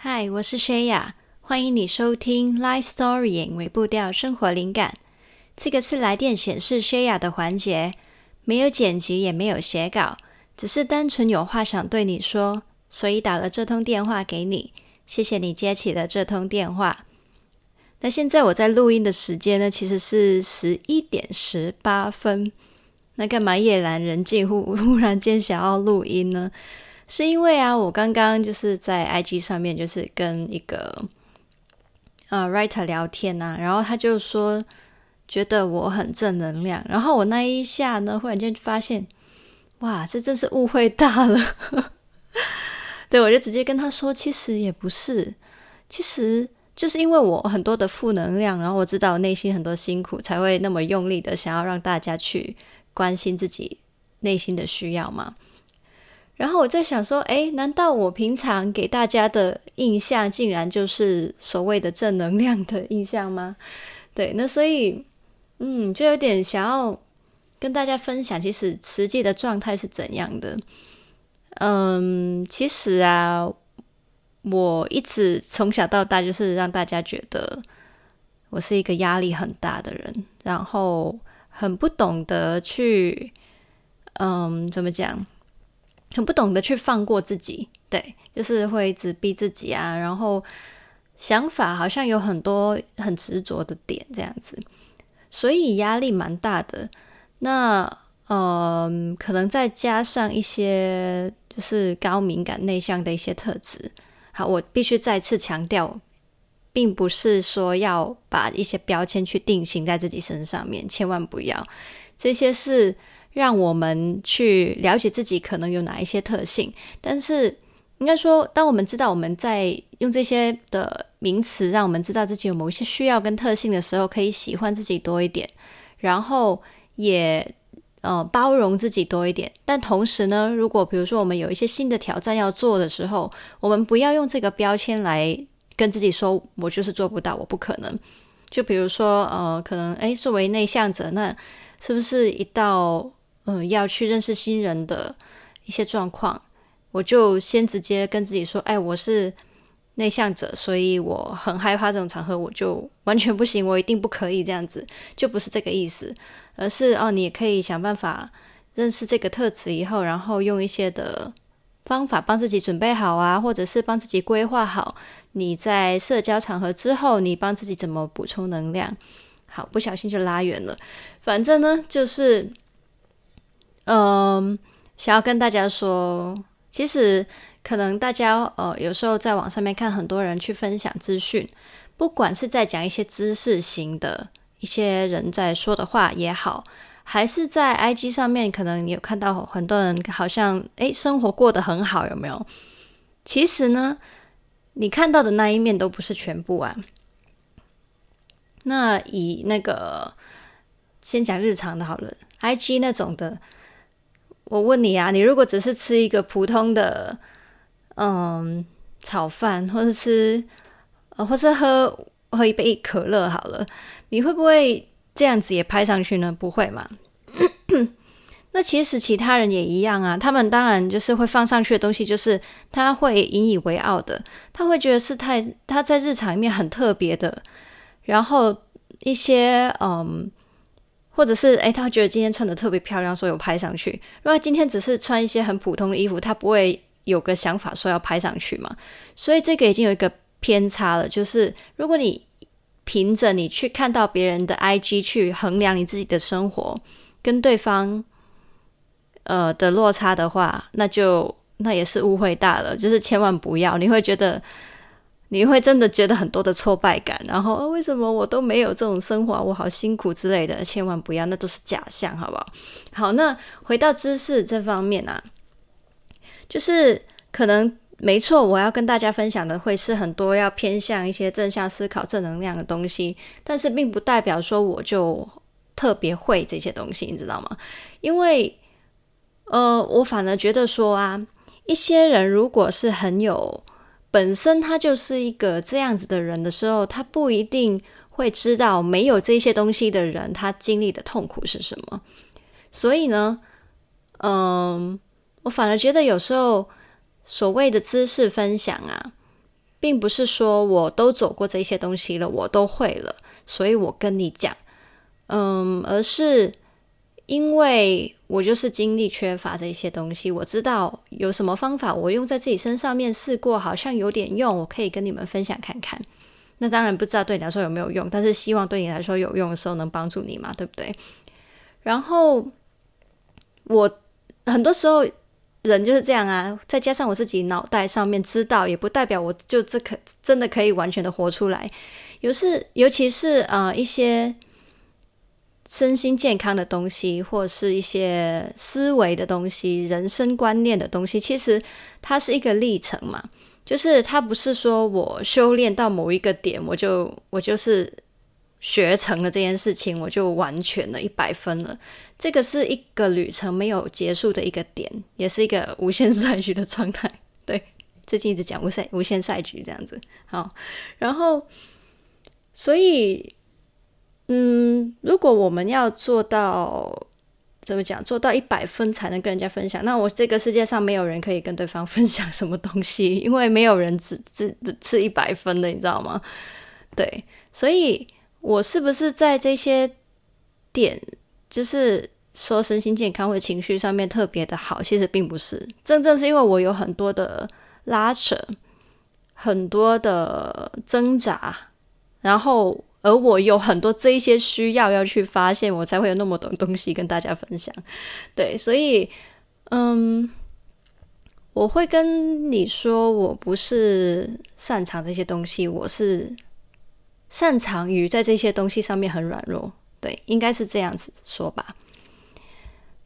嗨，我是 Shaya，欢迎你收听 Life Story 微步调生活灵感。这个是来电显示 Shaya 的环节，没有剪辑，也没有写稿，只是单纯有话想对你说，所以打了这通电话给你。谢谢你接起了这通电话。那现在我在录音的时间呢，其实是十一点十八分。那干嘛夜阑人静忽忽然间想要录音呢？是因为啊，我刚刚就是在 IG 上面，就是跟一个呃 writer 聊天啊，然后他就说觉得我很正能量，然后我那一下呢，忽然间发现，哇，这真是误会大了。对，我就直接跟他说，其实也不是，其实就是因为我很多的负能量，然后我知道我内心很多辛苦，才会那么用力的想要让大家去关心自己内心的需要嘛。然后我在想说，诶，难道我平常给大家的印象，竟然就是所谓的正能量的印象吗？对，那所以，嗯，就有点想要跟大家分享，其实实际的状态是怎样的。嗯，其实啊，我一直从小到大就是让大家觉得我是一个压力很大的人，然后很不懂得去，嗯，怎么讲？很不懂得去放过自己，对，就是会一直逼自己啊，然后想法好像有很多很执着的点这样子，所以压力蛮大的。那嗯，可能再加上一些就是高敏感内向的一些特质。好，我必须再次强调，并不是说要把一些标签去定型在自己身上面，千万不要，这些是。让我们去了解自己可能有哪一些特性，但是应该说，当我们知道我们在用这些的名词，让我们知道自己有某一些需要跟特性的时候，可以喜欢自己多一点，然后也呃包容自己多一点。但同时呢，如果比如说我们有一些新的挑战要做的时候，我们不要用这个标签来跟自己说，我就是做不到，我不可能。就比如说呃，可能诶，作为内向者，那是不是一到嗯，要去认识新人的一些状况，我就先直接跟自己说：“哎，我是内向者，所以我很害怕这种场合，我就完全不行，我一定不可以这样子。”就不是这个意思，而是哦，你也可以想办法认识这个特质以后，然后用一些的方法帮自己准备好啊，或者是帮自己规划好你在社交场合之后，你帮自己怎么补充能量。好，不小心就拉远了，反正呢，就是。嗯，想要跟大家说，其实可能大家呃有时候在网上面看很多人去分享资讯，不管是在讲一些知识型的一些人在说的话也好，还是在 IG 上面，可能你有看到很多人好像诶生活过得很好，有没有？其实呢，你看到的那一面都不是全部啊。那以那个先讲日常的好了，IG 那种的。我问你啊，你如果只是吃一个普通的，嗯，炒饭，或者吃，呃，或是喝喝一杯可乐好了，你会不会这样子也拍上去呢？不会嘛？那其实其他人也一样啊，他们当然就是会放上去的东西，就是他会引以为傲的，他会觉得是太他在日常里面很特别的，然后一些嗯。或者是诶，他觉得今天穿得特别漂亮，所以我拍上去。如果今天只是穿一些很普通的衣服，他不会有个想法说要拍上去嘛。所以这个已经有一个偏差了，就是如果你凭着你去看到别人的 IG 去衡量你自己的生活跟对方呃的落差的话，那就那也是误会大了。就是千万不要，你会觉得。你会真的觉得很多的挫败感，然后，为什么我都没有这种生活，我好辛苦之类的，千万不要，那都是假象，好不好？好，那回到知识这方面啊，就是可能没错，我要跟大家分享的会是很多要偏向一些正向思考、正能量的东西，但是并不代表说我就特别会这些东西，你知道吗？因为，呃，我反而觉得说啊，一些人如果是很有。本身他就是一个这样子的人的时候，他不一定会知道没有这些东西的人他经历的痛苦是什么。所以呢，嗯，我反而觉得有时候所谓的知识分享啊，并不是说我都走过这些东西了，我都会了，所以我跟你讲，嗯，而是因为我就是精力缺乏这一些东西，我知道有什么方法，我用在自己身上面试过，好像有点用，我可以跟你们分享看看。那当然不知道对你来说有没有用，但是希望对你来说有用的时候能帮助你嘛，对不对？然后我很多时候。人就是这样啊，再加上我自己脑袋上面知道，也不代表我就这可真的可以完全的活出来。有时，尤其是呃一些身心健康的东西，或者是一些思维的东西、人生观念的东西，其实它是一个历程嘛。就是它不是说我修炼到某一个点，我就我就是。学成了这件事情，我就完全了一百分了。这个是一个旅程没有结束的一个点，也是一个无限赛局的状态。对，最近一直讲无限无限赛局这样子。好，然后，所以，嗯，如果我们要做到怎么讲，做到一百分才能跟人家分享，那我这个世界上没有人可以跟对方分享什么东西，因为没有人只只是一百分的，你知道吗？对，所以。我是不是在这些点，就是说身心健康或情绪上面特别的好？其实并不是，真正是因为我有很多的拉扯，很多的挣扎，然后而我有很多这一些需要要去发现，我才会有那么多东西跟大家分享。对，所以嗯，我会跟你说，我不是擅长这些东西，我是。擅长于在这些东西上面很软弱，对，应该是这样子说吧。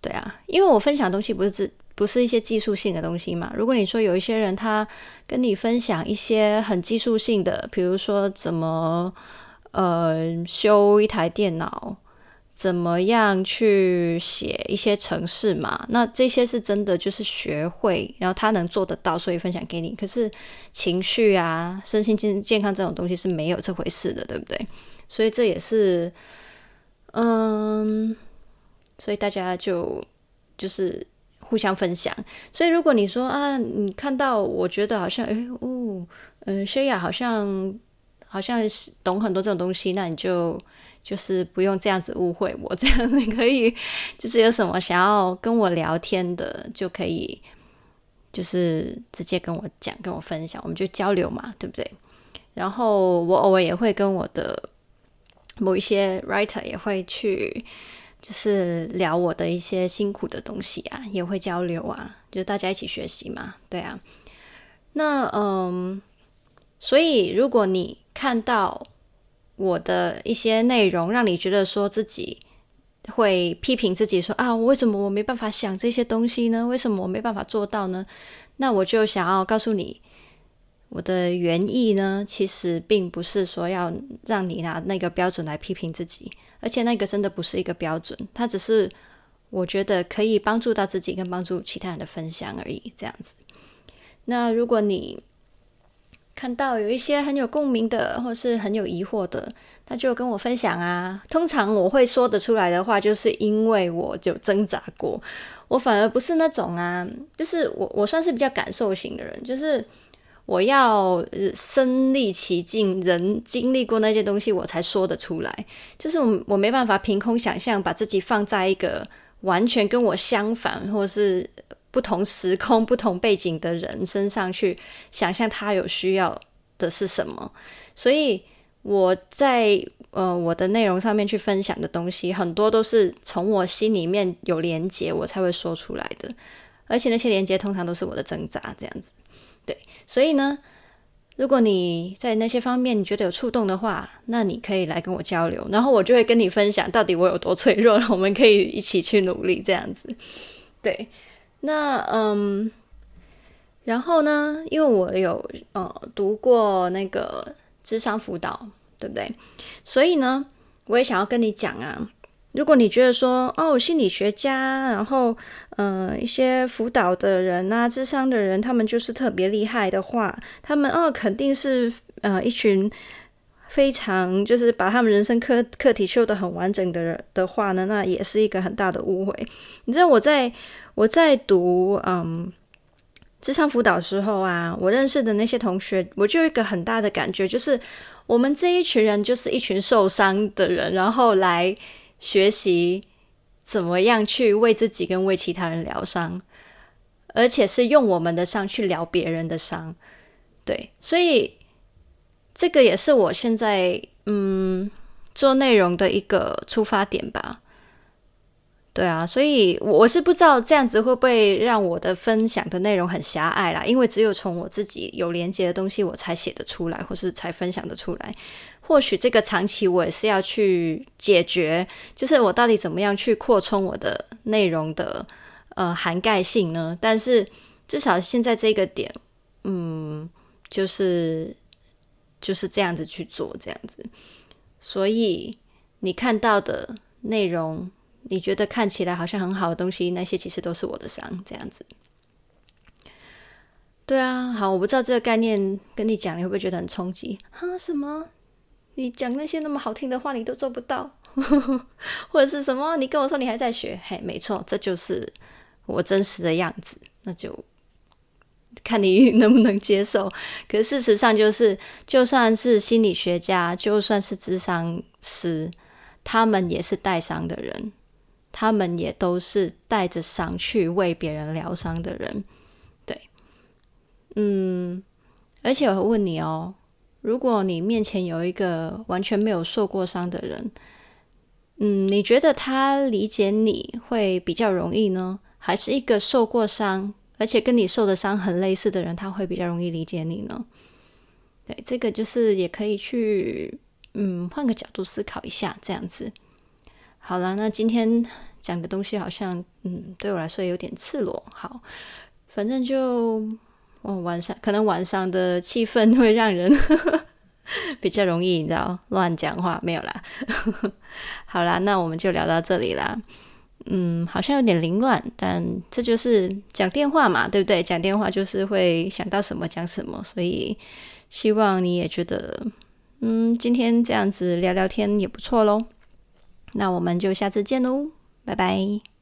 对啊，因为我分享的东西不是只不是一些技术性的东西嘛。如果你说有一些人他跟你分享一些很技术性的，比如说怎么呃修一台电脑。怎么样去写一些程式嘛？那这些是真的，就是学会，然后他能做得到，所以分享给你。可是情绪啊、身心健健康这种东西是没有这回事的，对不对？所以这也是，嗯，所以大家就就是互相分享。所以如果你说啊，你看到我觉得好像，哎哦，嗯，Shaya 好像好像是懂很多这种东西，那你就。就是不用这样子误会我，这样你可以，就是有什么想要跟我聊天的，就可以，就是直接跟我讲，跟我分享，我们就交流嘛，对不对？然后我偶尔也会跟我的某一些 writer 也会去，就是聊我的一些辛苦的东西啊，也会交流啊，就是大家一起学习嘛，对啊。那嗯，所以如果你看到。我的一些内容让你觉得说自己会批评自己说啊，为什么我没办法想这些东西呢？为什么我没办法做到呢？那我就想要告诉你，我的原意呢，其实并不是说要让你拿那个标准来批评自己，而且那个真的不是一个标准，它只是我觉得可以帮助到自己跟帮助其他人的分享而已，这样子。那如果你看到有一些很有共鸣的，或是很有疑惑的，那就跟我分享啊。通常我会说得出来的话，就是因为我就挣扎过。我反而不是那种啊，就是我我算是比较感受型的人，就是我要身历其境，人经历过那些东西，我才说得出来。就是我我没办法凭空想象，把自己放在一个完全跟我相反，或是。不同时空、不同背景的人身上去想象他有需要的是什么，所以我在呃我的内容上面去分享的东西，很多都是从我心里面有连接，我才会说出来的。而且那些连接通常都是我的挣扎，这样子。对，所以呢，如果你在那些方面你觉得有触动的话，那你可以来跟我交流，然后我就会跟你分享到底我有多脆弱，我们可以一起去努力，这样子。对。那嗯，然后呢，因为我有呃读过那个智商辅导，对不对？所以呢，我也想要跟你讲啊，如果你觉得说哦，心理学家，然后呃一些辅导的人啊，智商的人，他们就是特别厉害的话，他们哦肯定是呃一群非常就是把他们人生课课题修得很完整的人的话呢，那也是一个很大的误会。你知道我在。我在读嗯咨商辅导时候啊，我认识的那些同学，我就有一个很大的感觉，就是我们这一群人就是一群受伤的人，然后来学习怎么样去为自己跟为其他人疗伤，而且是用我们的伤去疗别人的伤。对，所以这个也是我现在嗯做内容的一个出发点吧。对啊，所以我是不知道这样子会不会让我的分享的内容很狭隘啦，因为只有从我自己有连接的东西，我才写得出来，或是才分享得出来。或许这个长期我也是要去解决，就是我到底怎么样去扩充我的内容的呃涵盖性呢？但是至少现在这个点，嗯，就是就是这样子去做这样子。所以你看到的内容。你觉得看起来好像很好的东西，那些其实都是我的伤，这样子。对啊，好，我不知道这个概念跟你讲，你会不会觉得很冲击？哈，什么？你讲那些那么好听的话，你都做不到，或者是什么？你跟我说你还在学，嘿，没错，这就是我真实的样子，那就看你能不能接受。可事实上，就是就算是心理学家，就算是智商师，他们也是带伤的人。他们也都是带着伤去为别人疗伤的人，对，嗯，而且我问你哦，如果你面前有一个完全没有受过伤的人，嗯，你觉得他理解你会比较容易呢？还是一个受过伤，而且跟你受的伤很类似的人，他会比较容易理解你呢？对，这个就是也可以去，嗯，换个角度思考一下，这样子。好了，那今天讲的东西好像，嗯，对我来说有点赤裸。好，反正就，哦，晚上可能晚上的气氛会让人 比较容易，你知道，乱讲话没有啦。好啦，那我们就聊到这里啦。嗯，好像有点凌乱，但这就是讲电话嘛，对不对？讲电话就是会想到什么讲什么，所以希望你也觉得，嗯，今天这样子聊聊天也不错喽。那我们就下次见喽，拜拜。